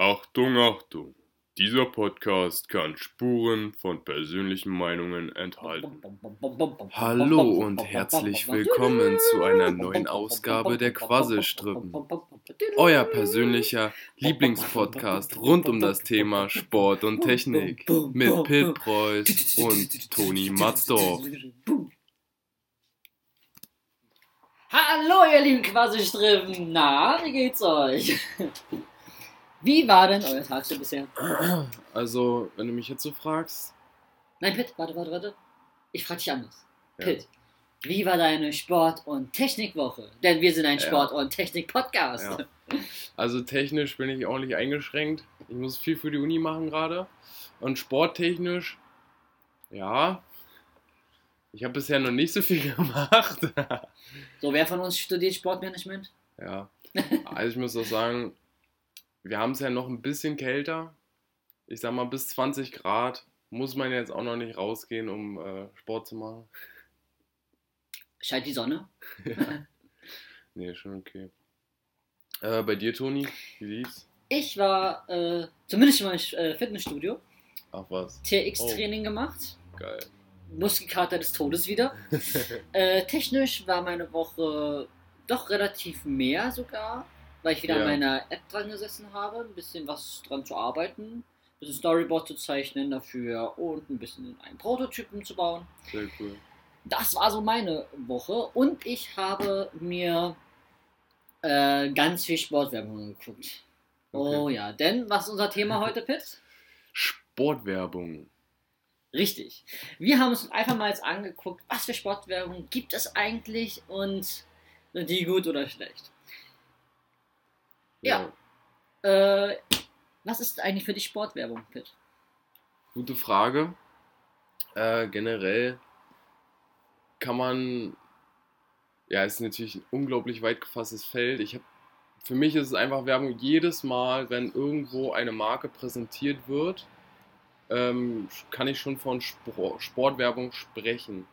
Achtung, Achtung. Dieser Podcast kann Spuren von persönlichen Meinungen enthalten. Hallo und herzlich willkommen zu einer neuen Ausgabe der Quasselstrippen. Euer persönlicher Lieblingspodcast rund um das Thema Sport und Technik mit Pit Preuß und Toni Matzdorf. Hallo ihr lieben Quasselstrippen, na, wie geht's euch? Wie war denn euer Tag so bisher? Also, wenn du mich jetzt so fragst, Nein, Pitt, warte, warte, warte. Ich frage dich anders. Ja. Pitt, wie war deine Sport- und Technikwoche? Denn wir sind ein. Sport- und Technik-Podcast. Ja. Also technisch bin ich ordentlich eingeschränkt. Ich muss viel für die Uni machen gerade. Und sporttechnisch, ja. Ich habe bisher noch nicht so viel gemacht. So, wer von uns studiert Sportmanagement? ja. Also ich muss auch sagen, wir haben es ja noch ein bisschen kälter. Ich sag mal, bis 20 Grad muss man jetzt auch noch nicht rausgehen, um äh, Sport zu machen. Scheint die Sonne? Nee, schon okay. Äh, bei dir, Toni, wie lief's? Ich war äh, zumindest mal im äh, Fitnessstudio, Ach was, TX-Training gemacht, geil. Muskelkater des Todes wieder. Äh, technisch war meine Woche doch relativ mehr sogar, weil ich wieder Ja. an meiner App dran gesessen habe, ein bisschen was dran zu arbeiten, ein bisschen Storyboard zu zeichnen dafür und ein bisschen einen Prototypen zu bauen. Sehr cool. Das war so meine Woche und ich habe mir äh, ganz viel Sportwerbung geguckt. Oh ja, denn was ist unser Thema heute, Pitt? Sportwerbung. Richtig. Wir haben uns einfach mal jetzt angeguckt, was für Sportwerbung gibt es eigentlich und sind die gut oder schlecht. Ja. Äh, was ist eigentlich für dich Sportwerbung, Pitt? Gute Frage. Äh, generell kann man, ja, ist natürlich ein unglaublich weit gefasstes Feld. Ich habe, für mich ist es einfach Werbung jedes Mal, wenn irgendwo eine Marke präsentiert wird, ähm, kann ich schon von Spor Sportwerbung sprechen.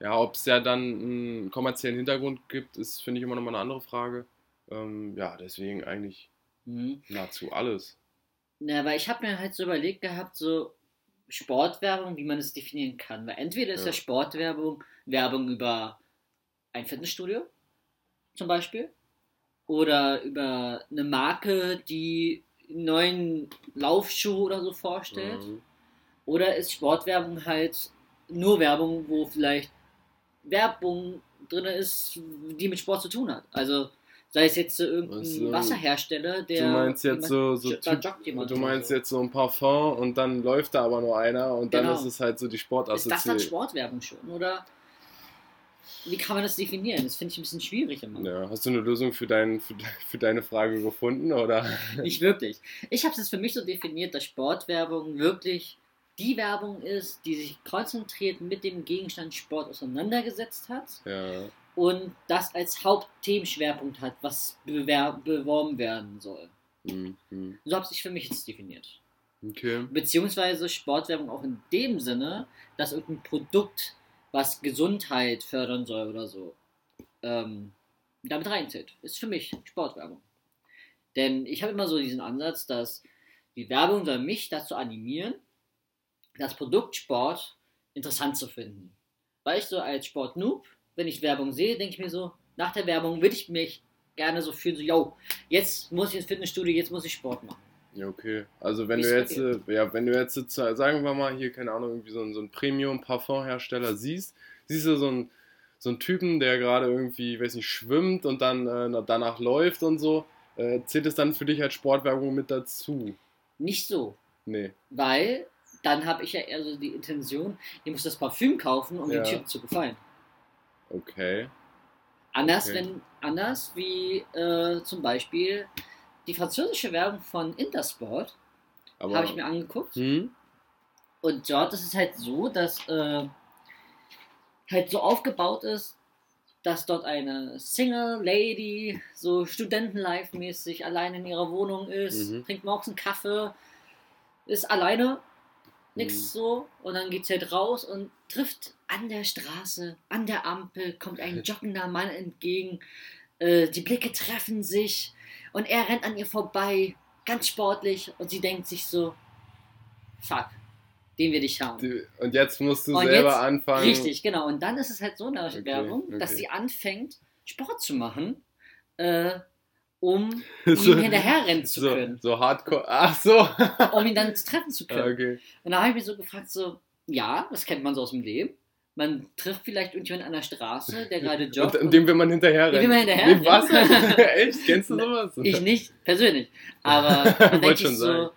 Ja, ob es ja dann einen kommerziellen Hintergrund gibt, ist, finde ich, immer nochmal eine andere Frage. Ähm, ja, deswegen eigentlich Mhm. nahezu alles. Na, weil ich habe mir halt so überlegt gehabt, so Sportwerbung, wie man es definieren kann. Weil entweder ist ja, Ja. Sportwerbung Werbung über ein Fitnessstudio, zum Beispiel, oder über eine Marke, die einen neuen Laufschuh oder so vorstellt. Mhm. Oder ist Sportwerbung halt nur Werbung, wo vielleicht Werbung drin ist, die mit Sport zu tun hat? Also sei es jetzt so irgendein Was, ähm, Wasserhersteller, der. Du meinst jetzt so, so typ, du meinst so. jetzt so ein Parfum und dann läuft da aber nur einer und dann Genau. ist es halt so die Ist das dann Sportassoziation. Sportwerbung schon? Oder wie kann man das definieren? Das finde ich ein bisschen schwierig immer. Ja, hast du eine Lösung für, dein, für, für deine Frage gefunden oder? Nicht wirklich. Ich habe es jetzt für mich so definiert, dass Sportwerbung wirklich die Werbung ist, die sich konzentriert mit dem Gegenstand Sport auseinandergesetzt hat Ja, und das als Hauptthemenschwerpunkt hat, was beworben werden soll. hm, hm. So habe ich für mich jetzt definiert. okay. Beziehungsweise Sportwerbung auch in dem Sinne, dass irgendein Produkt, was Gesundheit fördern soll oder so, ähm, damit reinzählt. Ist für mich Sportwerbung. Denn ich habe immer so diesen Ansatz, dass die Werbung soll mich dazu animieren, das Produkt Sport interessant zu finden. Weil ich so als Sport-Noob, wenn ich Werbung sehe, denke ich mir so, nach der Werbung würde ich mich gerne so fühlen, so, yo, jetzt muss ich ins Fitnessstudio, jetzt muss ich Sport machen. Ja, okay. Also wenn Wie du jetzt, äh, ja, wenn du jetzt, jetzt, äh, sagen wir mal, hier, keine Ahnung, irgendwie so, einen- so einen Premium-Parfum-Hersteller siehst, siehst du so einen, so einen Typen, der gerade irgendwie, weiß nicht, schwimmt und dann äh, danach läuft und so, äh, zählt es dann für dich als Sportwerbung mit dazu? Nicht so. Nee. Weil dann habe ich ja eher so die Intention, ich muss das Parfüm kaufen, um Ja. dem Typen zu gefallen. Okay. Anders, Okay. wenn, anders wie äh, zum Beispiel die französische Werbung von Intersport habe ich mir angeguckt. Hm? Und dort ist es halt so, dass äh, halt so aufgebaut ist, dass dort eine Single Lady so Studentenlife-mäßig allein in ihrer Wohnung ist, Mhm. trinkt morgens einen Kaffee, ist alleine, nix Mhm. so, und dann geht sie halt raus und trifft an der Straße, an der Ampel, kommt ein joggender Mann entgegen, äh, die Blicke treffen sich und er rennt an ihr vorbei, ganz sportlich und sie denkt sich so, fuck, den will ich haben. Die- Und jetzt musst du Und selber jetzt- anfangen. Richtig, genau. Und dann ist es halt so eine Okay, Werbung, dass okay. sie anfängt, Sport zu machen, äh, um So- ihm hinterherrennen zu so, können, so hardcore. Ach so. um ihn dann treffen zu können. okay. Und da habe ich mich so gefragt, so, ja, das kennt man so aus dem Leben. Man trifft vielleicht irgendjemanden an der Straße, der gerade Und, joggt. und dem will man hinterher Dem rennen. will man hinterher Nee, was? rennen. Echt? Kennst du sowas? ich nicht, persönlich. Aber man Wollte denkt schon so, sagen.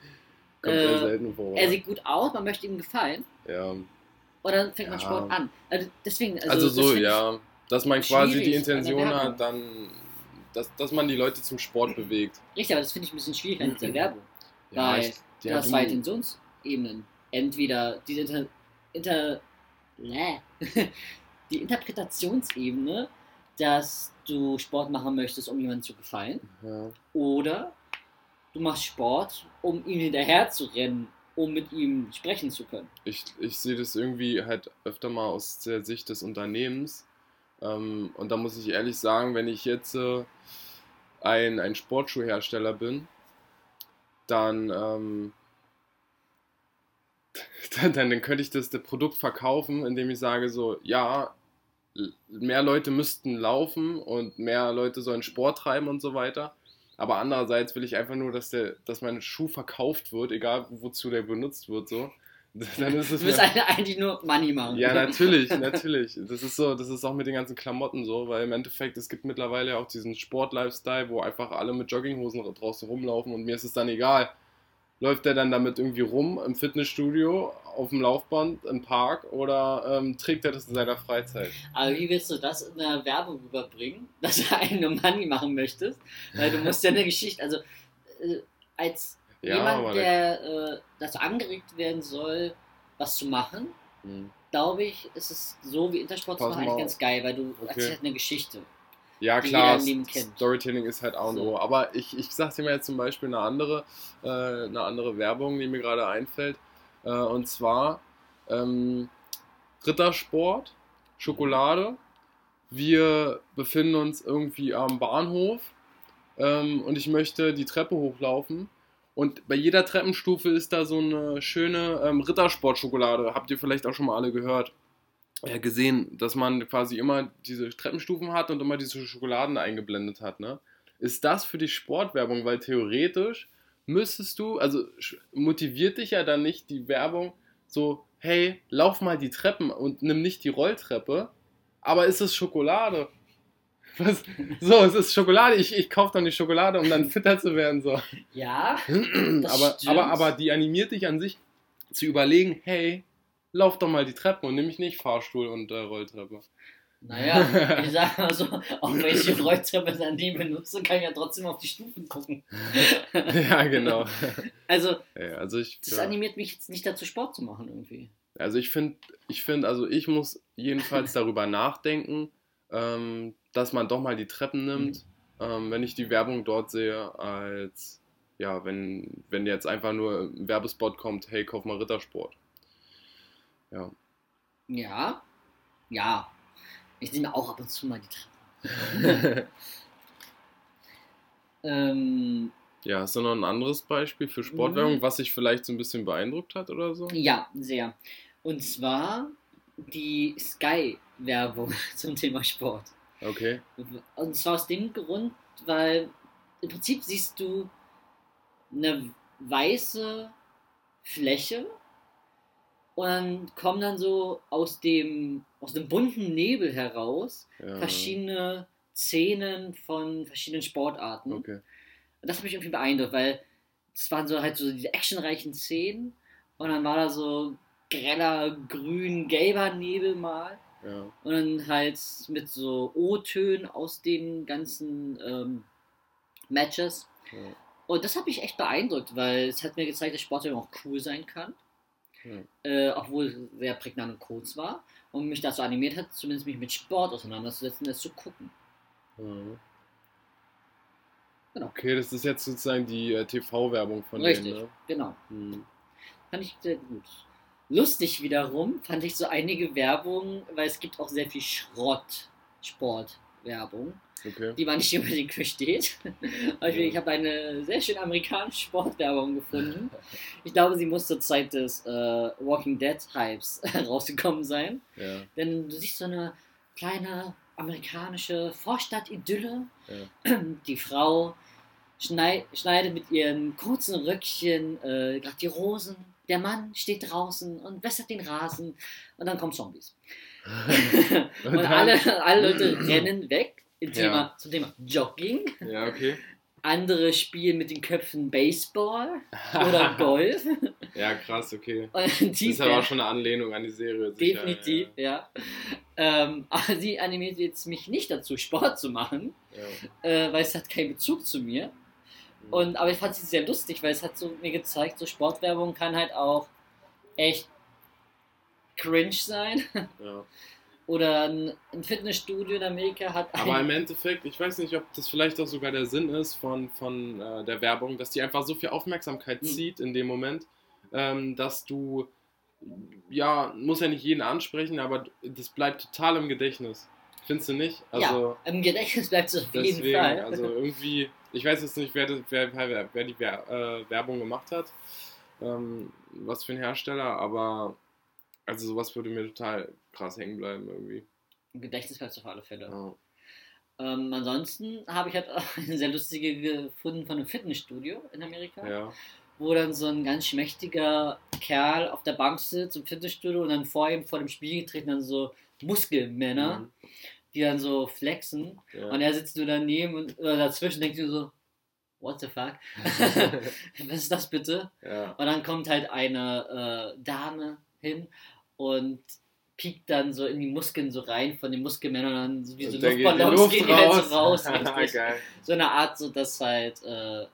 Kommt äh, selten vor. er sieht gut aus, man möchte ihm gefallen. ja. Und dann fängt man Ja. Sport an. Also deswegen, also, Also, so, ja. Dass man quasi die Intention hat, dann, dass, dass man die Leute zum Sport bewegt. Richtig, aber das finde ich ein bisschen schwierig an dieser Werbung. Ja, Weil ich, Du ja, hast du- zwei Intentionsebenen. Entweder diese Inter, Inter. die Interpretationsebene, dass du Sport machen möchtest, um jemandem zu gefallen, ja. oder du machst Sport, um ihm hinterher zu rennen, um mit ihm sprechen zu können. ich, ich sehe das irgendwie halt öfter mal aus der Sicht des Unternehmens. Ähm, und da muss ich ehrlich sagen, wenn ich jetzt äh, ein, ein Sportschuhhersteller bin, dann, ähm, dann, dann, könnte ich das, das Produkt verkaufen, indem ich sage so, ja, mehr Leute müssten laufen und mehr Leute sollen Sport treiben und so weiter. Aber andererseits will ich einfach nur, dass, der, dass mein Schuh verkauft wird, egal wozu der benutzt wird. So. Dann ist Du es willst mir, eigentlich nur Money machen. ja, natürlich, natürlich. Das ist so, das ist auch mit den ganzen Klamotten so, weil im Endeffekt, es gibt mittlerweile ja auch diesen Sport-Lifestyle, wo einfach alle mit Jogginghosen draußen rumlaufen und mir ist es dann egal. Läuft der dann damit irgendwie rum im Fitnessstudio, auf dem Laufband, im Park oder ähm, trägt er das in seiner Freizeit? Aber wie willst du das in der Werbung rüberbringen, dass du einen nur Money machen möchtest? Weil du musst ja eine Geschichte, also äh, als Ja, jemand, der äh, dazu angeregt werden soll, was zu machen, Hm. glaube ich, ist es so wie Intersport zu machen ganz geil, weil du Okay. erzählst eine Geschichte. Ja, klar. Storytelling ist halt A und So. O. Aber ich, ich sag dir mal jetzt zum Beispiel eine andere, äh, eine andere Werbung, die mir gerade einfällt. Äh, und zwar ähm, Rittersport, Schokolade. Wir befinden uns irgendwie am Bahnhof ähm, und ich möchte die Treppe hochlaufen. Und bei jeder Treppenstufe ist da so eine schöne ähm, Rittersport-Schokolade. Habt ihr vielleicht auch schon mal alle gehört? Ja, gesehen, dass man quasi immer diese Treppenstufen hat und immer diese Schokoladen eingeblendet hat, ne? Ist das für dich Sportwerbung? Weil theoretisch müsstest du, also motiviert dich ja dann nicht die Werbung so, hey, lauf mal die Treppen und nimm nicht die Rolltreppe, aber ist es Schokolade? Was? So, es ist Schokolade. Ich, ich kaufe dann die Schokolade, um dann fitter zu werden. So. Ja, aber, aber, aber die animiert dich an sich zu überlegen, hey, lauf doch mal die Treppen und nimm mich nicht Fahrstuhl und äh, Rolltreppe. naja, ich sag mal so, auch wenn ich die Rolltreppe dann nie benutze, kann ich ja trotzdem auf die Stufen gucken. ja, genau. Also, Ja, also ich, das ja. animiert mich jetzt nicht dazu, Sport zu machen irgendwie. also ich finde, ich finde, also ich muss jedenfalls darüber nachdenken, ähm, dass man doch mal die Treppen nimmt, ähm, wenn ich die Werbung dort sehe, als ja, wenn, wenn jetzt einfach nur ein Werbespot kommt, hey, kauf mal Rittersport. Ja. Ja, ja. Ich nehme auch ab und zu mal die Treppe. ähm, Ja, hast du noch ein anderes Beispiel für Sportwerbung, Mhm. was dich vielleicht so ein bisschen beeindruckt hat oder so? ja, sehr. Und zwar die Sky-Werbung zum Thema Sport. Okay. Und zwar aus dem Grund, weil im Prinzip siehst du eine weiße Fläche und dann kommen dann so aus dem, aus dem bunten Nebel heraus Ja. verschiedene Szenen von verschiedenen Sportarten. Okay. Und das hat mich irgendwie beeindruckt, weil es waren so halt so diese actionreichen Szenen und dann war da so greller grün-gelber Nebel mal Ja. und dann halt mit so O-Tönen aus den ganzen ähm, Matches. Ja. Und das hat mich echt beeindruckt, weil es hat mir gezeigt, dass Sport eben auch cool sein kann. Ja. Äh, obwohl es sehr prägnant und kurz war. Und mich dazu animiert hat, zumindest mich mit Sport auseinanderzusetzen, das zu gucken. Ja. Genau. Okay, das ist jetzt sozusagen die äh, TV-Werbung von Richtig, denen, ne? genau. Hm. Fand ich sehr gut. Lustig wiederum fand ich so einige Werbung, weil es gibt auch sehr viel Schrott-Sport. Okay. die man nicht unbedingt versteht. Ich habe eine sehr schön amerikanische Sportwerbung gefunden. Ich glaube, sie muss zur Zeit des äh, Walking Dead Hypes rausgekommen sein. Ja. Denn du siehst so eine kleine amerikanische Vorstadt-Idylle. Ja. Die Frau schnei schneidet mit ihren kurzen Röckchen äh, gerade die Rosen. Der Mann steht draußen und wässert den Rasen. Und dann kommen Zombies. und alle, alle Leute rennen weg im Thema, Ja. zum Thema Jogging. Ja, okay. Andere spielen mit den Köpfen Baseball oder Golf. ja, krass, okay. Und Das die ist aber auch schon eine Anlehnung an die Serie. sicher, Definitiv, ja. Ähm, aber sie animiert jetzt mich nicht dazu, Sport zu machen, Ja. äh, weil es hat keinen Bezug zu mir. Ja. Und, aber ich fand sie sehr lustig, weil es hat so mir gezeigt, so Sportwerbung kann halt auch echt cringe sein. ja. Oder ein, Fitnessstudio in Amerika hat Aber im Endeffekt, ich weiß nicht, ob das vielleicht auch sogar der Sinn ist von, von äh, der Werbung, dass die einfach so viel Aufmerksamkeit Mhm. zieht in dem Moment, ähm, dass du, ja, muss ja nicht jeden ansprechen, aber das bleibt total im Gedächtnis. Findest du nicht? Also, ja, im Gedächtnis bleibt es auf jeden deswegen, Fall. also irgendwie, ich weiß jetzt nicht, wer, wer, wer, wer die Wer äh, Werbung gemacht hat, ähm, was für ein Hersteller, aber also sowas würde mir total krass hängen bleiben irgendwie. Im Gedächtnis bleibt es auf alle Fälle. Ja. Ähm, ansonsten habe ich halt eine sehr lustige gefunden von einem Fitnessstudio in Amerika. ja. wo dann so ein ganz schmächtiger Kerl auf der Bank sitzt im Fitnessstudio und dann vor ihm vor dem Spiegel treten dann so Muskelmänner, Mhm. die dann so flexen Ja. und er sitzt nur daneben und oder dazwischen denkt du so, what the fuck? Was ist das bitte? ja. Und dann kommt halt eine äh, Dame hin und piekt dann so in die Muskeln so rein von den Muskelmännern dann so wie so Luftballons Luft gehen die halt so raus. Geil. so eine Art, so dass halt äh,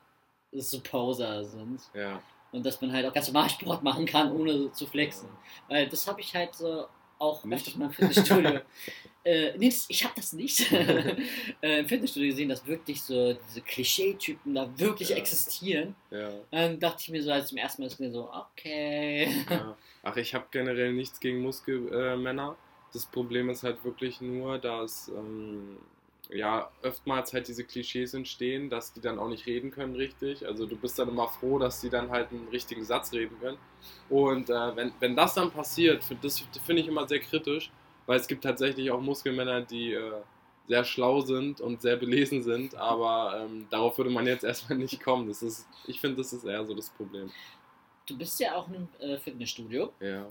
so Poser sind. Ja. Und dass man halt auch ganz normal Sport machen kann, ohne so zu flexen. Weil das habe ich halt so auch Nicht? öfters mal im Fitnessstudio. äh, nee, ich habe das nicht äh, im Fitnessstudio gesehen, dass wirklich so diese Klischee-Typen da wirklich Ja. existieren. Ja. Dann dachte ich mir so, als zum ersten Mal ist mir so, okay. ja. Ach, ich habe generell nichts gegen Muskelmänner. Äh, das Problem ist halt wirklich nur, dass ähm, ja oftmals halt diese Klischees entstehen, dass die dann auch nicht reden können richtig. Also du bist dann immer froh, dass die dann halt einen richtigen Satz reden können. Und äh, wenn, wenn das dann passiert, das finde ich immer sehr kritisch, weil es gibt tatsächlich auch Muskelmänner, die äh, sehr schlau sind und sehr belesen sind, aber ähm, darauf würde man jetzt erstmal nicht kommen. Das ist, ich finde, das ist eher so das Problem. Du bist ja auch einem äh, Fitnessstudio. Ja.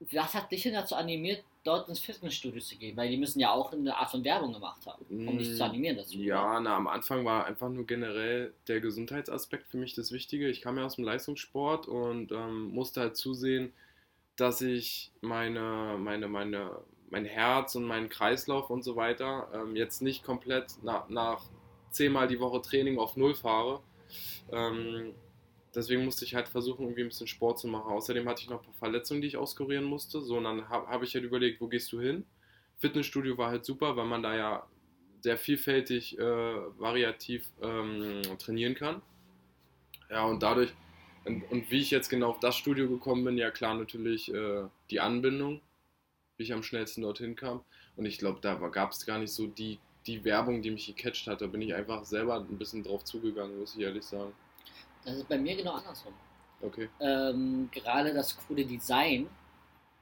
Was hat dich denn dazu animiert, dort ins Fitnessstudio zu gehen? Weil die müssen ja auch eine Art von Werbung gemacht haben, um dich Mm, zu animieren dazu. Ja, na, am Anfang war einfach nur generell der Gesundheitsaspekt für mich das Wichtige. Ich kam ja aus dem Leistungssport und ähm, musste halt zusehen, dass ich meine, meine, meine, mein Herz und meinen Kreislauf und so weiter ähm, jetzt nicht komplett nach, nach zehnmal die Woche Training auf Null fahre. Ähm, deswegen musste ich halt versuchen, irgendwie ein bisschen Sport zu machen. Außerdem hatte ich noch ein paar Verletzungen, die ich auskurieren musste. So, und dann habe hab ich halt überlegt, wo gehst du hin? Fitnessstudio war halt super, weil man da ja sehr vielfältig, äh, variativ ähm, trainieren kann. Ja, und dadurch, und, und wie ich jetzt genau auf das Studio gekommen bin, ja klar natürlich äh, die Anbindung, wie ich am schnellsten dorthin kam. Und ich glaube, da gab es gar nicht so die, die Werbung, die mich gecatcht hat. Da bin ich einfach selber ein bisschen drauf zugegangen, muss ich ehrlich sagen. Das ist bei mir genau andersrum. Okay. Ähm, gerade das coole Design,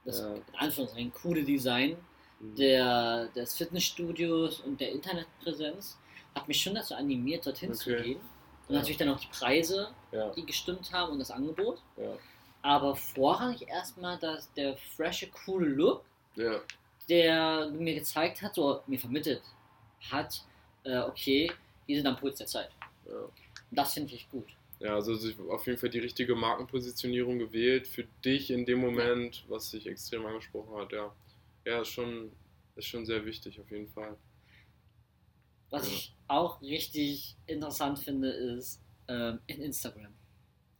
das Ja. in Anführungszeichen coole Design Mhm. der, des Fitnessstudios und der Internetpräsenz hat mich schon dazu animiert, dorthin zu Okay. gehen. Und Ja. natürlich dann auch die Preise, Ja, die gestimmt haben und das Angebot. Aber vorrangig erstmal dass der frische, coole Look, der mir gezeigt hat, so mir vermittelt hat, äh, okay, die sind am Puls der Zeit. das finde ich gut. Ja, also sich auf jeden Fall die richtige Markenpositionierung gewählt für dich in dem Moment, was dich extrem angesprochen hat, ja. Ja, ist schon, ist schon sehr wichtig auf jeden Fall. Was Ja. ich auch richtig interessant finde, ist ähm, in Instagram.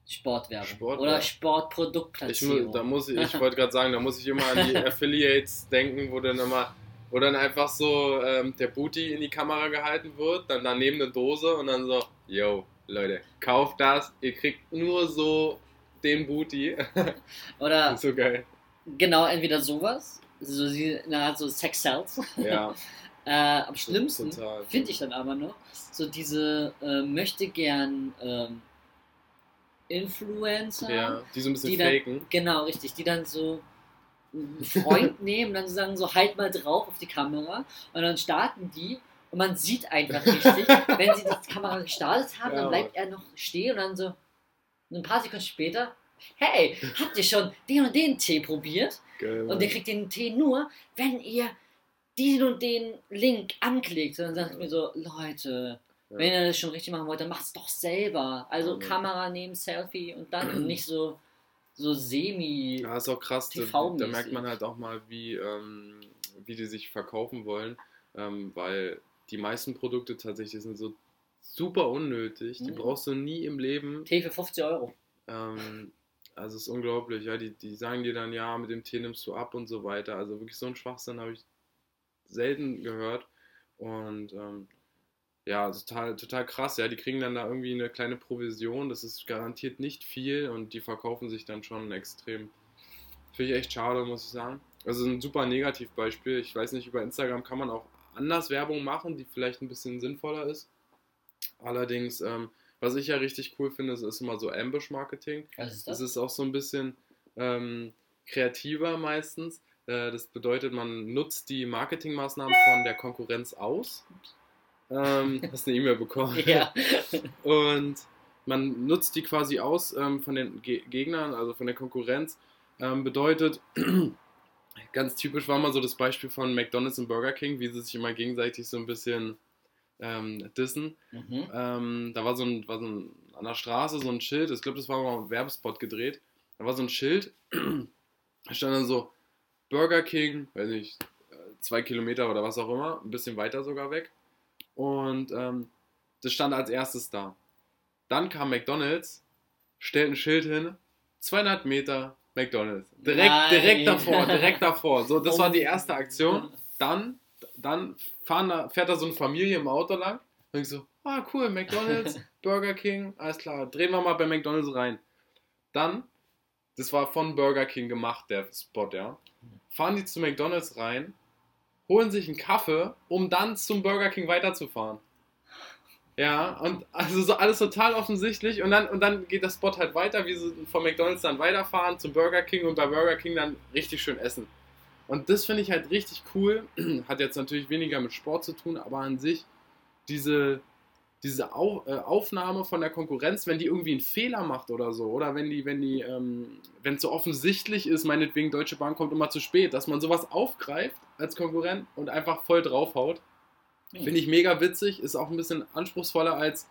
Sportwerbung. Sportwerbung. Oder Ich, mu- Sportproduktplatzierung. da muss ich, ich wollte gerade sagen, da muss ich immer an die Affiliates denken, wo dann immer, wo dann einfach so ähm, der Booty in die Kamera gehalten wird, dann daneben eine Dose und dann so, yo, Leute, kauft das, ihr kriegt nur so den Booty. Oder so geil. genau, entweder sowas, so na, so Sex Cells, Ja, Äh, am schlimmsten finde ich dann aber noch so diese äh, möchte gern ähm, Influencer. Ja, die so ein bisschen dann- faken. Genau, richtig. Die dann so einen Freund nehmen, dann sagen so, halt mal drauf auf die Kamera und dann starten die und man sieht einfach richtig, wenn sie die Kamera gestartet haben, dann bleibt er noch stehen und dann so ein paar Sekunden später, hey, habt ihr schon den und den Tee probiert? Geil, Und ihr kriegt den Tee nur, wenn ihr diesen und den Link anklickt. Und dann sagt mir so, Leute, Ja. wenn ihr das schon richtig machen wollt, dann macht's doch selber. Also Ja. Kamera nehmen, Selfie und dann und nicht so, so semi. Ja, ist auch krass. Da, da merkt man halt auch mal, wie, ähm, wie die sich verkaufen wollen, ähm, weil die meisten Produkte tatsächlich sind so super unnötig. Die Mhm. brauchst du nie im Leben. Tee für 50 Euro. Ähm, also es ist unglaublich, ja. Die, die sagen dir dann, ja, mit dem Tee nimmst du ab und so weiter. Also wirklich so einen Schwachsinn habe ich selten gehört. Und ähm, ja, total, total krass, ja. Die kriegen dann da irgendwie eine kleine Provision. Das ist garantiert nicht viel und die verkaufen sich dann schon extrem. Finde ich echt schade, muss ich sagen. Also ein super Negativbeispiel. Ich weiß nicht, über Instagram kann man auch anders Werbung machen, die vielleicht ein bisschen sinnvoller ist. Allerdings, ähm, was ich ja richtig cool finde, ist, immer so Ambush-Marketing. Was ist Das das? ist auch so ein bisschen ähm, kreativer meistens. Äh, das bedeutet, man nutzt die Marketingmaßnahmen von der Konkurrenz aus. Ähm, hast eine E-Mail bekommen. Ja. Und man nutzt die quasi aus ähm, von den Ge Gegnern, also von der Konkurrenz. Ähm, bedeutet, ganz typisch war mal so das Beispiel von McDonald's und Burger King, wie sie sich immer gegenseitig so ein bisschen ähm, dissen. Mhm. Ähm, da war so, ein, war so ein, an der Straße so ein Schild, ich glaube, das war mal ein Werbespot gedreht. Da war so ein Schild, da stand dann so Burger King, weiß nicht, äh, zwei Kilometer oder was auch immer, ein bisschen weiter sogar weg. Und ähm, das stand als erstes da. Dann kam McDonalds, stellt ein Schild hin, 200 Meter McDonalds. Direkt, Nein. direkt davor, direkt davor. So, das Oh. war die erste Aktion. Dann, dann fahren da, fährt da so eine Familie im Auto lang. Und ich so, ah cool, McDonalds, Burger King, alles klar, drehen wir mal bei McDonalds rein. Dann, das war von Burger King gemacht, der Spot, ja. Fahren die zu McDonalds rein, holen sich einen Kaffee, um dann zum Burger King weiterzufahren. Ja, und also so alles total offensichtlich und dann, und dann geht der Spot halt weiter, wie sie von McDonalds dann weiterfahren zum Burger King und bei Burger King dann richtig schön essen. Und das finde ich halt richtig cool. Hat jetzt natürlich weniger mit Sport zu tun, aber an sich diese, diese Au äh, Aufnahme von der Konkurrenz, wenn die irgendwie einen Fehler macht oder so, oder wenn die, wenn die, ähm, wenn es so offensichtlich ist, meinetwegen Deutsche Bahn kommt immer zu spät, dass man sowas aufgreift als Konkurrent und einfach voll draufhaut. Finde ich mega witzig, ist auch ein bisschen anspruchsvoller als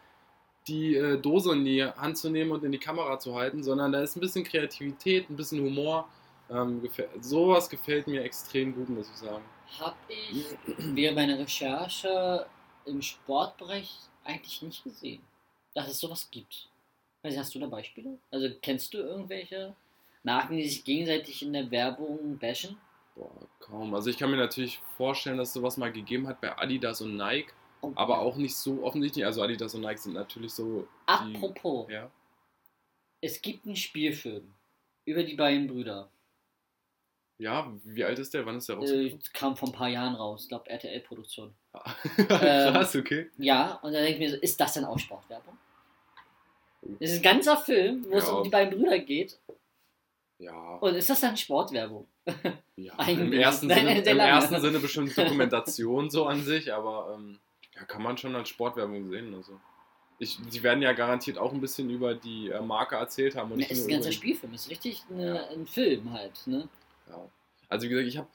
die äh, Dose in die Hand zu nehmen und in die Kamera zu halten, sondern da ist ein bisschen Kreativität, ein bisschen Humor. Ähm, gefä- sowas gefällt mir extrem gut, muss ich sagen. Hab ich während meiner Recherche im Sportbereich eigentlich nicht gesehen, dass es sowas gibt. Also hast du da Beispiele? Also kennst du irgendwelche Marken, die sich gegenseitig in der Werbung bashen? Boah, kaum. Also ich kann mir natürlich vorstellen, dass es sowas mal gegeben hat bei Adidas und Nike, Oh, aber auch nicht so offensichtlich. Also Adidas und Nike sind natürlich so. Die, Apropos, ja. es gibt einen Spielfilm über die beiden Brüder. ja, wie alt ist der? Wann ist der Äh, rausgekommen? kam vor ein paar Jahren raus, ich glaube RTL-Produktion. Krass, okay. Ja, und dann denke ich mir so, ist das denn auch Sportwerbung? Das ist ein ganzer Film, wo es Ja. um die beiden Brüder geht. Ja, Und ist das dann Sportwerbung? Ja. Im, ersten. Sinne, Sehr im ersten Sinne bestimmt Dokumentation so an sich, aber ähm, ja, kann man schon als Sportwerbung sehen. Also. Ich, die werden ja garantiert auch ein bisschen über die äh, Marke erzählt haben. Und Ja, nicht ist ein ganzer Spielfilm, ist richtig eine, Ja. ein Film halt. Ne? Ja. Also wie gesagt, ich habe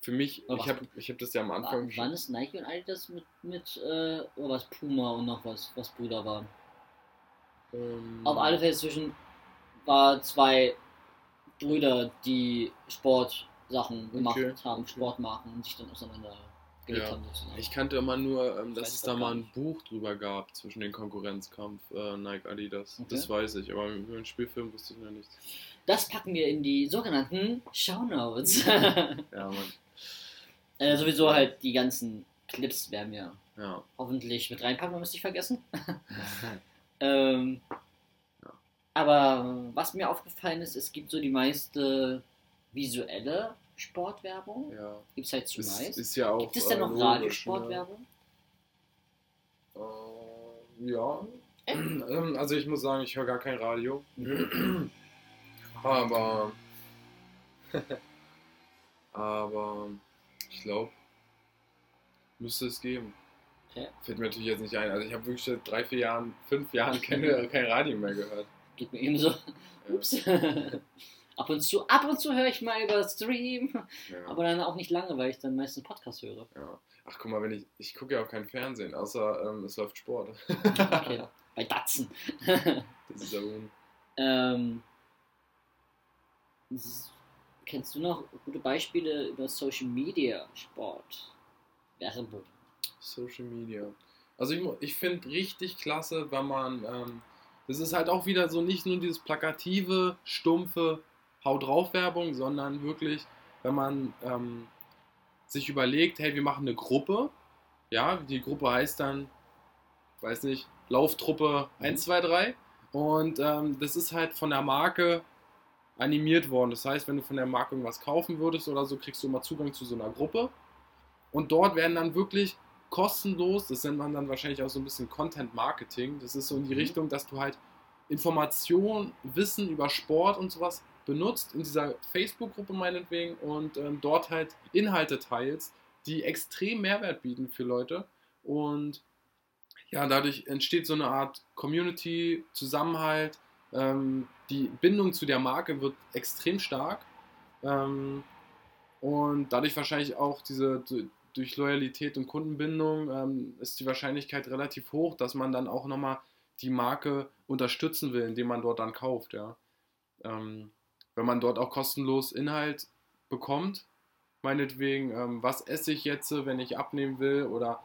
für mich, Aber ich habe ich hab das ja am Anfang Wann ist Nike und Adidas mit, mit äh, oder was Puma und noch was, was Brüder waren? ähm, Auf alle Fälle zwischen war zwei Brüder, die Sportsachen gemacht Okay, haben. Sportmarken und sich dann auseinander Ja. haben sozusagen. Ich kannte immer nur, ähm, dass es da mal ein nicht. Buch drüber gab zwischen den Konkurrenzkampf äh, Nike Adidas. Okay. Das weiß ich, aber über den Spielfilm wusste ich noch nichts. Das packen wir in die sogenannten Shownotes. Ja, Mann. äh, sowieso halt die ganzen Clips werden wir Ja. hoffentlich mit reinpacken, wir müssen nicht vergessen. Ähm. Aber was mir aufgefallen ist, es gibt so die meiste visuelle Sportwerbung? Ja. Gibt es halt zu Ist, ja auch. Gibt es denn äh, noch ne? Radiosportwerbung? Äh, ja. Also ich muss sagen, ich höre gar kein Radio. Aber. aber ich glaube, müsste es geben. Okay. Fällt mir natürlich jetzt nicht ein. Also ich habe wirklich seit drei, vier Jahren, fünf Jahren keine, kein Radio mehr gehört. Geht mir eben so. Ups. ab und zu, ab und zu höre ich mal über Stream, Ja. aber dann auch nicht lange, weil ich dann meistens Podcast höre. ja. Ach guck mal, wenn ich. Ich gucke ja auch kein Fernsehen, außer ähm, es läuft Sport. Okay. Bei Datsen. Das ist ja un ähm, kennst du noch gute Beispiele über Social Media Sport? Werbung. Social Media. Also ich, ich finde richtig klasse, wenn man, ähm, das ist halt auch wieder so nicht nur dieses plakative, stumpfe Hau drauf Werbung, sondern wirklich, wenn man ähm, sich überlegt, hey, wir machen eine Gruppe, ja, die Gruppe heißt dann, weiß nicht, Lauftruppe 1, 2, 3 und ähm, das ist halt von der Marke animiert worden. Das heißt, wenn du von der Marke irgendwas kaufen würdest oder so, kriegst du immer Zugang zu so einer Gruppe. Und dort werden dann wirklich kostenlos, das nennt man dann wahrscheinlich auch so ein bisschen Content Marketing. Das ist so in die Mhm. Richtung, dass du halt Informationen, Wissen über Sport und sowas benutzt in dieser Facebook-Gruppe meinetwegen und ähm, dort halt Inhalte teilst, die extrem Mehrwert bieten für Leute. Und ja, dadurch entsteht so eine Art Community, Zusammenhalt. Ähm, die Bindung zu der Marke wird extrem stark. Ähm, und dadurch wahrscheinlich auch diese durch Loyalität und Kundenbindung ähm, ist die Wahrscheinlichkeit relativ hoch, dass man dann auch nochmal die Marke unterstützen will, indem man dort dann kauft. Ja. Ähm, wenn man dort auch kostenlos Inhalt bekommt, meinetwegen, ähm, was esse ich jetzt, wenn ich abnehmen will oder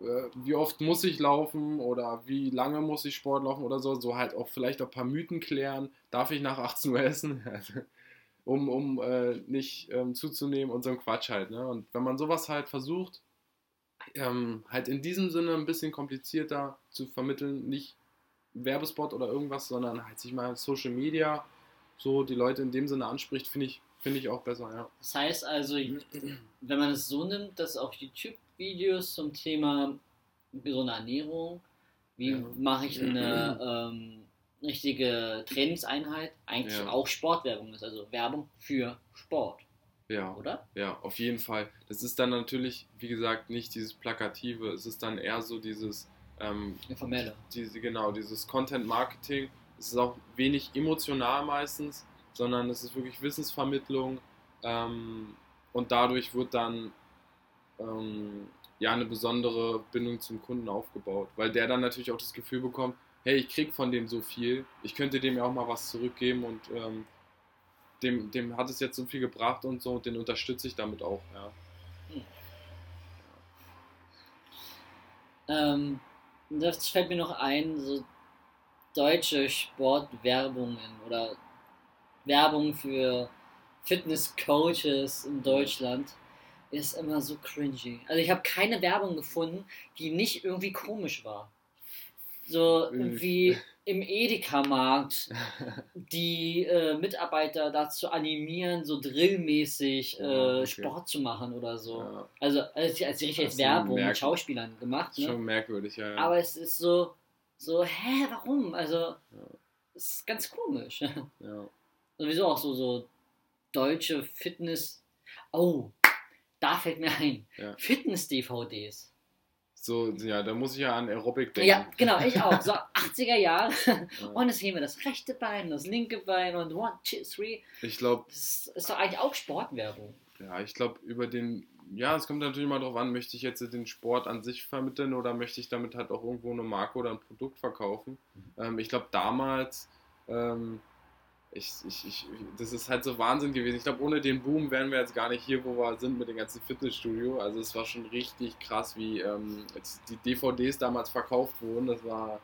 äh, wie oft muss ich laufen oder wie lange muss ich Sport laufen oder so, so halt auch vielleicht auch ein paar Mythen klären, darf ich nach 18 Uhr essen, um, um äh, nicht ähm, zuzunehmen und so ein Quatsch halt. Ne? Und wenn man sowas halt versucht, ähm, halt in diesem Sinne ein bisschen komplizierter zu vermitteln, nicht Werbespot oder irgendwas, sondern halt sich mal Social Media so die Leute in dem Sinne anspricht, finde ich, finde ich auch besser, ja. Das heißt also, wenn man es so nimmt, dass auch YouTube-Videos zum Thema gesunde Ernährung, wie Ja. mache ich eine ähm, richtige Trainingseinheit, eigentlich Ja. auch Sportwerbung ist, also Werbung für Sport, Ja. oder? Ja, auf jeden Fall. Das ist dann natürlich, wie gesagt, nicht dieses Plakative, es ist dann eher so dieses, ähm, Informelle. diese, genau, dieses Content Marketing. Es ist auch wenig emotional meistens, sondern es ist wirklich Wissensvermittlung ähm, und dadurch wird dann ähm, ja eine besondere Bindung zum Kunden aufgebaut, weil der dann natürlich auch das Gefühl bekommt, hey, ich krieg von dem so viel, ich könnte dem ja auch mal was zurückgeben und ähm, dem, dem hat es jetzt so viel gebracht und so, und den unterstütze ich damit auch, ja. Ähm, das fällt mir noch ein, so deutsche Sportwerbungen oder Werbung für Fitnesscoaches in Deutschland ist immer so cringy. Also ich habe keine Werbung gefunden, die nicht irgendwie komisch war. So irgendwie im Edeka-Markt die äh, Mitarbeiter dazu animieren, so drillmäßig Ja, äh, okay. Sport zu machen oder so. ja. Also als, als richtig ist Werbung mit. Schauspielern gemacht. Ne? Schon merkwürdig, ja. ja. Aber es ist so, so, hä, warum? Also, es ist ganz komisch. ja. Sowieso auch so, so deutsche Fitness. Oh, da fällt mir ein. Ja. Fitness-DVDs. So, ja, da muss ich ja an Aerobic denken. Ja, genau, ich auch. So 80er Jahre. Ja. Und jetzt heben wir das rechte Bein, das linke Bein und one, two, three. Ich glaube, Das ist doch eigentlich auch Sportwerbung. ja, ich glaube, über den, ja, es kommt natürlich mal drauf an, möchte ich jetzt den Sport an sich vermitteln oder möchte ich damit halt auch irgendwo eine Marke oder ein Produkt verkaufen. Ähm, ich glaube, damals, ähm, ich, ich, ich, das ist halt so Wahnsinn gewesen. Ich glaube, ohne den Boom wären wir jetzt gar nicht hier, wo wir sind mit dem ganzen Fitnessstudio. Also es war schon richtig krass, wie ähm, die DVDs damals verkauft wurden. Das war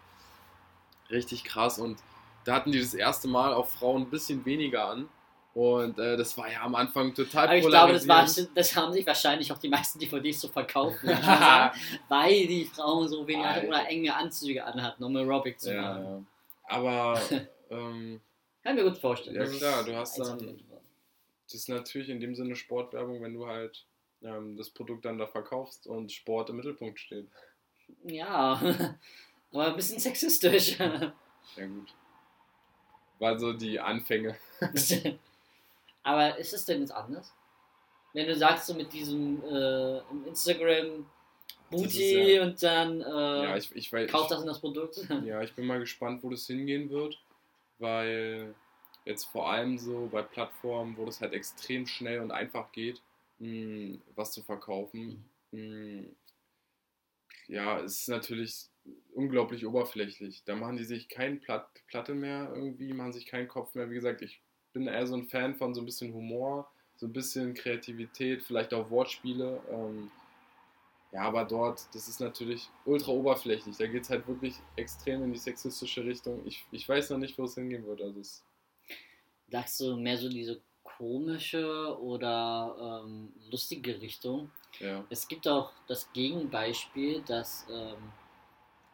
richtig krass und da hatten die das erste Mal auch Frauen ein bisschen weniger an. Und äh, das war ja am Anfang total Aber ich glaube, das, war, das haben sich wahrscheinlich auch die meisten DVDs so verkauft, sagen, weil die Frauen so wenig Alter. oder enge Anzüge anhatten, um Aerobic zu ja, machen. ja. Aber ähm, Kann ich mir gut vorstellen. Ja, Das klar, du hast dann- das ist natürlich in dem Sinne Sportwerbung, wenn du halt ähm, das Produkt dann da verkaufst und Sport im Mittelpunkt steht. Ja, aber ein bisschen sexistisch. Ja gut. War so die Anfänge. aber ist es denn jetzt anders? Wenn du sagst, so mit diesem äh, Instagram Booty ja- und dann äh, Ja, ich, ich weiß. kauf das in das Produkt. Ja, ich bin mal gespannt, wo das hingehen wird, weil jetzt vor allem so bei Plattformen, wo das halt extrem schnell und einfach geht, mh, was zu verkaufen, mh, ja, es ist natürlich unglaublich oberflächlich. Da machen die sich kein Platt, Platte mehr irgendwie, machen sich keinen Kopf mehr. Wie gesagt, ich bin eher so ein Fan von so ein bisschen Humor, so ein bisschen Kreativität, vielleicht auch Wortspiele. Ähm, ja, aber dort, das ist natürlich ultra oberflächlich. Da geht es halt wirklich extrem in die sexistische Richtung. Ich, ich weiß noch nicht, wo es hingehen wird. Also es, Sagst du mehr so diese komische oder ähm, lustige Richtung? ja. Es gibt auch das Gegenbeispiel, dass ähm,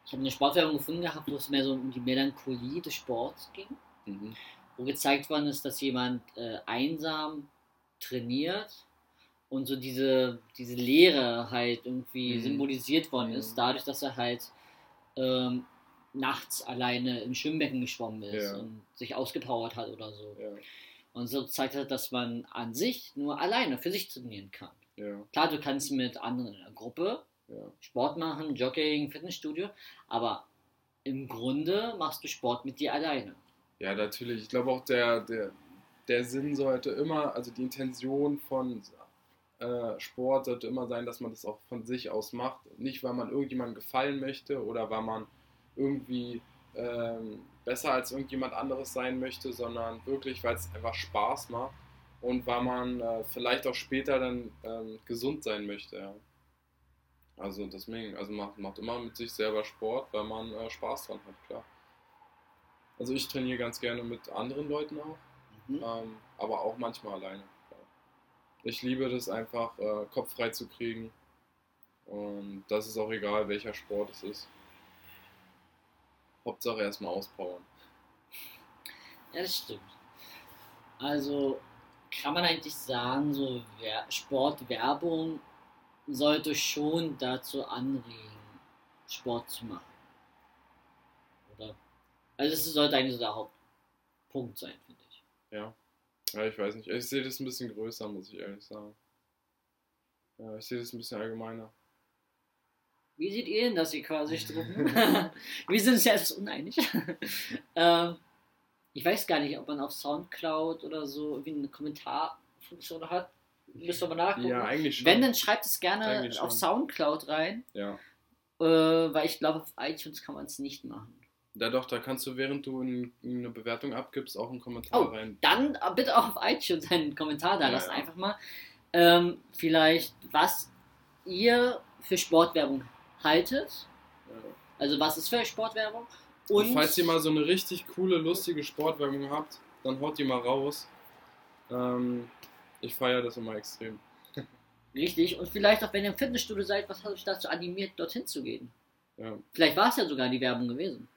ich habe eine Sportwerbung gefunden gehabt, wo es mehr so um die Melancholie des Sports ging, Mhm. wo gezeigt worden ist, dass jemand äh, einsam trainiert und so diese, diese Leere halt irgendwie Mhm. symbolisiert worden ist, Mhm. dadurch, dass er halt ähm, nachts alleine im Schwimmbecken geschwommen ist Ja. und sich ausgepowert hat oder so. Ja, Und so zeigt er, dass man an sich nur alleine für sich trainieren kann. ja, Klar, du kannst mit anderen in einer Gruppe. Sport machen, Jogging, Fitnessstudio, aber im Grunde machst du Sport mit dir alleine. Ja, natürlich. Ich glaube auch, der, der, der Sinn sollte immer, also die Intention von äh, Sport sollte immer sein, dass man das auch von sich aus macht. Nicht, weil man irgendjemandem gefallen möchte oder weil man irgendwie ähm, besser als irgendjemand anderes sein möchte, sondern wirklich, weil es einfach Spaß macht und weil man äh, vielleicht auch später dann ähm, gesund sein möchte. Ja. Also deswegen, also macht, macht immer mit sich selber Sport, weil man äh, Spaß dran hat, klar. Also ich trainiere ganz gerne mit anderen Leuten auch, Mhm. ähm, aber auch manchmal alleine. Ich liebe das einfach, äh, Kopf frei zu kriegen. Und das ist auch egal, welcher Sport es ist. Hauptsache erstmal auspowern. Ja, das stimmt. Also kann man eigentlich sagen, so Wer- Sportwerbung sollte schon dazu anregen, Sport zu machen. Oder? Also das sollte eigentlich so der Hauptpunkt sein, finde ich. Ja. Ja, ich weiß nicht. Ich sehe das ein bisschen größer, muss ich ehrlich sagen. Ja, ich sehe das ein bisschen allgemeiner. Wie seht ihr denn das, ihr quasi Struppen? Wir sind uns ja etwas uneinig. ähm, ich weiß gar nicht, ob man auf Soundcloud oder so irgendwie eine Kommentarfunktion hat. Müssen wir mal nachgucken. Ja, eigentlich schon. Wenn, dann schreibt es gerne auf. Soundcloud rein, Ja. äh, weil ich glaube, auf iTunes kann man es nicht machen. Ja doch, da kannst du, während du in, in eine Bewertung abgibst, auch einen Kommentar Oh, rein. Dann äh, bitte auch auf iTunes einen Kommentar da Ja, lassen. ja. Einfach mal, ähm, vielleicht, was ihr für Sportwerbung haltet. Ja. Also, was ist für Sportwerbung? Und, Und, falls ihr mal so eine richtig coole, lustige Sportwerbung habt, dann haut die mal raus. Ähm, ich feiere das immer extrem. Richtig, und vielleicht auch, wenn ihr im Fitnessstudio seid, was hat euch dazu animiert, dorthin zu gehen? Ja, Vielleicht war es ja sogar die Werbung gewesen.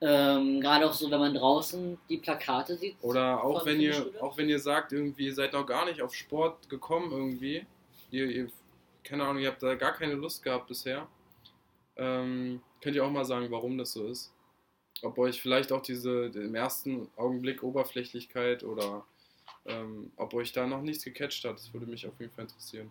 Ähm, Gerade auch so, wenn man draußen die Plakate sieht. Oder auch wenn ihr, auch wenn ihr sagt, irgendwie, ihr seid noch gar nicht auf Sport gekommen irgendwie. Ihr, ihr keine Ahnung, ihr habt da gar keine Lust gehabt bisher. Ähm, könnt ihr auch mal sagen, warum das so ist. Ob euch vielleicht auch diese im ersten Augenblick Oberflächlichkeit oder ähm, ob euch da noch nichts gecatcht hat, das würde mich auf jeden Fall interessieren.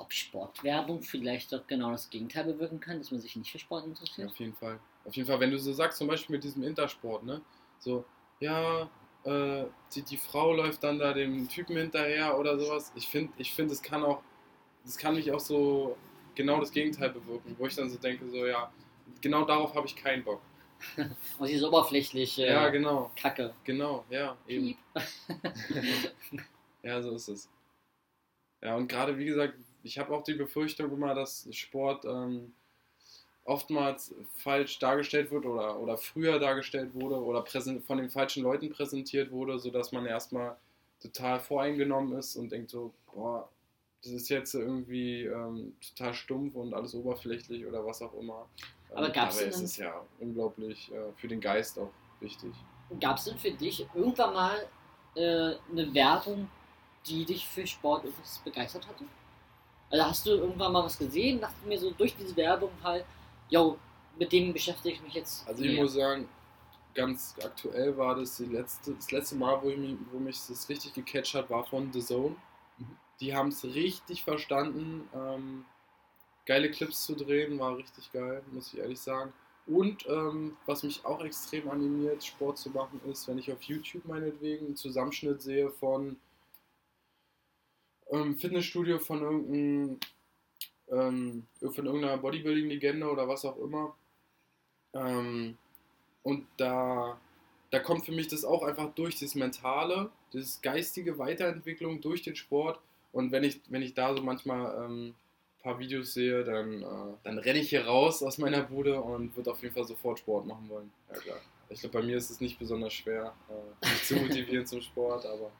Ob Sportwerbung vielleicht doch genau das Gegenteil bewirken kann, dass man sich nicht für Sport Ja, interessiert? auf jeden Fall. Auf jeden Fall, wenn du so sagst, zum Beispiel mit diesem Intersport, ne? So, ja, äh, die, die Frau läuft dann da dem Typen hinterher oder sowas. Ich finde, ich finde, es kann auch, das kann mich auch so genau das Gegenteil bewirken, wo ich dann so denke, so, ja, genau darauf habe ich keinen Bock. Und diese oberflächliche Ja, genau, Kacke. genau, ja, eben. Ja, so ist es. Ja, und gerade wie gesagt, ich habe auch die Befürchtung immer, dass Sport ähm, oftmals falsch dargestellt wird oder, oder früher dargestellt wurde oder von den falschen Leuten präsentiert wurde, sodass man erstmal total voreingenommen ist und denkt so, boah, das ist jetzt irgendwie ähm, total stumpf und alles oberflächlich oder was auch immer. Aber Ähm, gab's dabei denn ist es ja unglaublich äh, für den Geist auch wichtig. gab es denn für dich irgendwann mal äh, eine Werbung, die dich für Sport etwas begeistert hatte? Also hast du irgendwann mal was gesehen, dachte mir so durch diese Werbung halt, yo, mit dem beschäftige ich mich jetzt. Also ich mehr. muss sagen, ganz aktuell war das die letzte, das letzte Mal, wo, ich mich, wo mich das richtig gecatcht hat, war von The Zone. Mhm. Die haben es richtig verstanden, ähm, geile Clips zu drehen, war richtig geil, muss ich ehrlich sagen. Und ähm, was mich auch extrem animiert, Sport zu machen, ist, wenn ich auf YouTube meinetwegen einen Zusammenschnitt sehe von ähm, Fitnessstudio von irgendeinem ähm, von irgendeiner Bodybuilding-Legende oder was auch immer. Ähm, und da, da kommt für mich das auch einfach durch, das Mentale, das geistige Weiterentwicklung durch den Sport. Und wenn ich, wenn ich da so manchmal ähm, ein paar Videos sehe, dann, äh, dann renne ich hier raus aus meiner Bude und würde auf jeden Fall sofort Sport machen wollen. Ja klar. Ich glaube, bei mir ist es nicht besonders schwer, äh, mich zu motivieren zum Sport, aber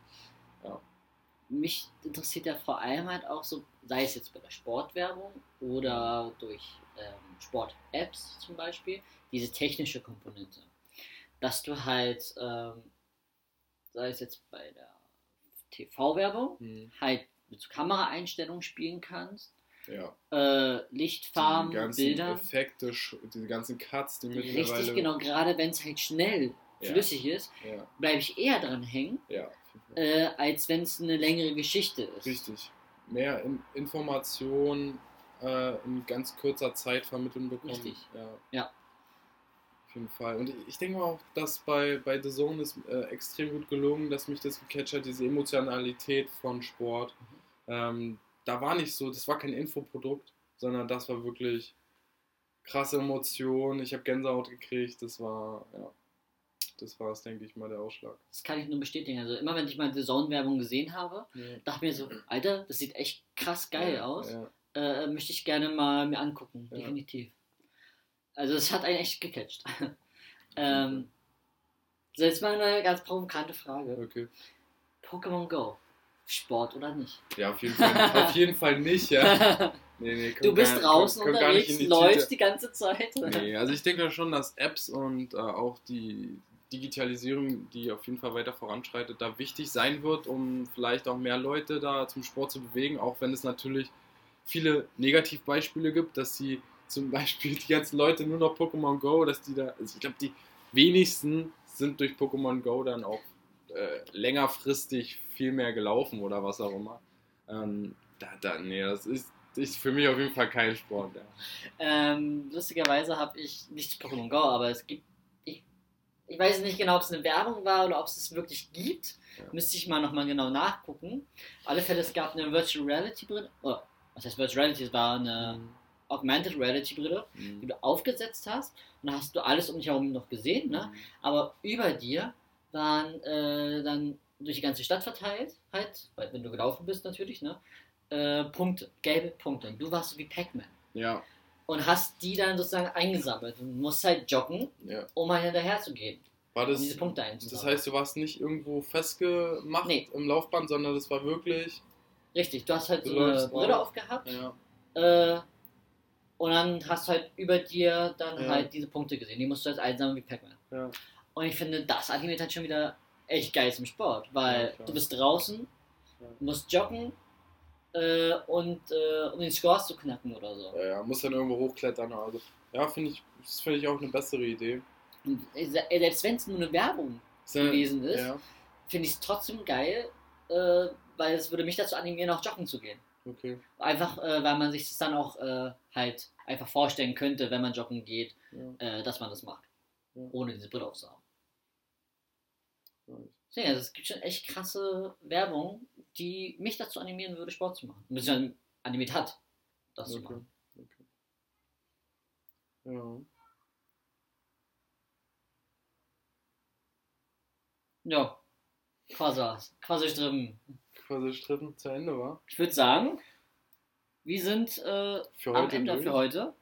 mich interessiert ja vor allem halt auch so, sei es jetzt bei der Sportwerbung oder durch ähm, Sport-Apps zum Beispiel, diese technische Komponente. Dass du halt, ähm, sei es jetzt bei der TV-Werbung, hm, halt mit Kameraeinstellungen spielen kannst, ja. äh, Lichtfarben, die ganzen Bilder. Effekte, die ganzen Cuts, die Richtig, mittlerweile. genau, gerade wenn es halt schnell Ja. flüssig ist, Ja, bleibe ich eher dran hängen, ja. Äh, als wenn es eine längere Geschichte ist. Richtig. Mehr in Informationen äh, in ganz kurzer Zeit vermitteln bekommen. Richtig. Ja. Ja. Auf jeden Fall. Und ich- ich denke mal auch, dass bei, bei The Zone ist äh, extrem gut gelungen, dass mich das gecatcht hat, diese Emotionalität von Sport. Mhm. Ähm, da war nicht so, das war kein Infoprodukt, sondern das war wirklich krasse Emotionen. Ich habe Gänsehaut gekriegt. Das war, ja, das war es, denke ich mal, der Ausschlag. Das kann ich nur bestätigen. Also immer wenn ich mal die Zone-Werbung gesehen habe, dachte mir so, Alter, das sieht echt krass geil ja, aus. Ja. Äh, möchte ich gerne mal mir angucken, Ja. definitiv. Also es hat einen echt gecatcht. ähm, so, jetzt mal eine ganz provokante Frage. Okay. Pokémon Go, Sport oder nicht? Ja, auf jeden Fall, auf jeden Fall nicht, ja. Nee, nee, du bist gar- draußen gar nicht unterwegs, die läufst Tüte. die ganze Zeit. Nee, also ich denke schon, dass Apps und äh, auch die Digitalisierung, die auf jeden Fall weiter voranschreitet, da wichtig sein wird, um vielleicht auch mehr Leute da zum Sport zu bewegen, auch wenn es natürlich viele Negativbeispiele gibt, dass sie zum Beispiel die ganzen Leute nur noch Pokémon Go, dass die da, also ich glaube, die wenigsten sind durch Pokémon Go dann auch äh, längerfristig viel mehr gelaufen oder was auch immer. Ähm, da, da, nee, das ist, ist für mich auf jeden Fall kein Sport. Ja. Ähm, lustigerweise habe ich nicht Pokémon Go, aber es gibt. Ich, weiß nicht genau, ob es eine Werbung war oder ob es es wirklich gibt. Ja. Müsste ich mal nochmal genau nachgucken. Auf alle Fälle, es gab eine Virtual Reality Brille. Oh, was heißt Virtual Reality? Es war eine Augmented Reality Brille, Mhm. die du aufgesetzt hast. Und da hast du alles um dich herum noch gesehen, ne? Aber über dir waren äh, dann durch die ganze Stadt verteilt, halt, weil wenn du gelaufen bist natürlich, ne? Äh, Punkte, gelbe Punkte. Und du warst so wie Pac-Man Ja, und hast die dann sozusagen eingesammelt. Du musst halt joggen, ja. um mal hinterher zu gehen, War um das, diese Punkte das heißt, du warst nicht irgendwo festgemacht Nee. im Laufband, sondern das war wirklich. Richtig, du hast halt so eine Brille auf. aufgehabt Ja, äh, und dann hast du halt über dir dann Ja. halt diese Punkte gesehen. Die musst du halt einsammeln wie Pac-Man. ja, Und ich finde, das animiert halt schon wieder echt geil zum Sport, weil du bist draußen, musst joggen äh, und äh, um den Scores zu knacken oder so. ja, ja, muss dann irgendwo hochklettern. Also, ja, finde ich, das finde ich auch eine bessere Idee. Und äh, se- selbst wenn es nur eine Werbung ja- gewesen ist, Ja, finde ich es trotzdem geil, äh, weil es würde mich dazu animieren, auch joggen zu gehen. okay. Einfach, äh, weil man sich das dann auch äh, halt einfach vorstellen könnte, wenn man joggen geht, Ja, dass man das macht. Ja. Ohne diese Brille aufzuhaben. nice. Deswegen, also es gibt schon echt krasse Werbung, die mich dazu animieren würde, Sport zu machen. Beziehungsweise animiert hat, das zu Okay. machen. okay. Ja. Ja, quasi, quasi drin. Quasi Stritten zu Ende war. Ich würde sagen, wir sind äh, Für am heute. Ende durch. für heute.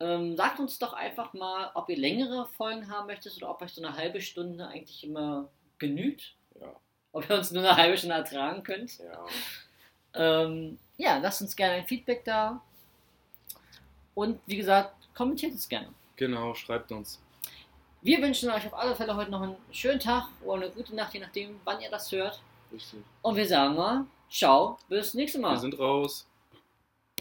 Ähm, sagt uns doch einfach mal, ob ihr längere Folgen haben möchtet oder ob euch so eine halbe Stunde eigentlich immer genügt. Ja. Ob ihr uns nur eine halbe Stunde ertragen könnt. Ja. Ähm, ja, lasst uns gerne ein Feedback da. Und wie gesagt, kommentiert es gerne. Genau, schreibt uns. Wir wünschen euch auf alle Fälle heute noch einen schönen Tag oder eine gute Nacht, je nachdem, wann ihr das hört. Richtig. Und wir sagen mal, ciao, bis nächstes Mal. Wir sind raus.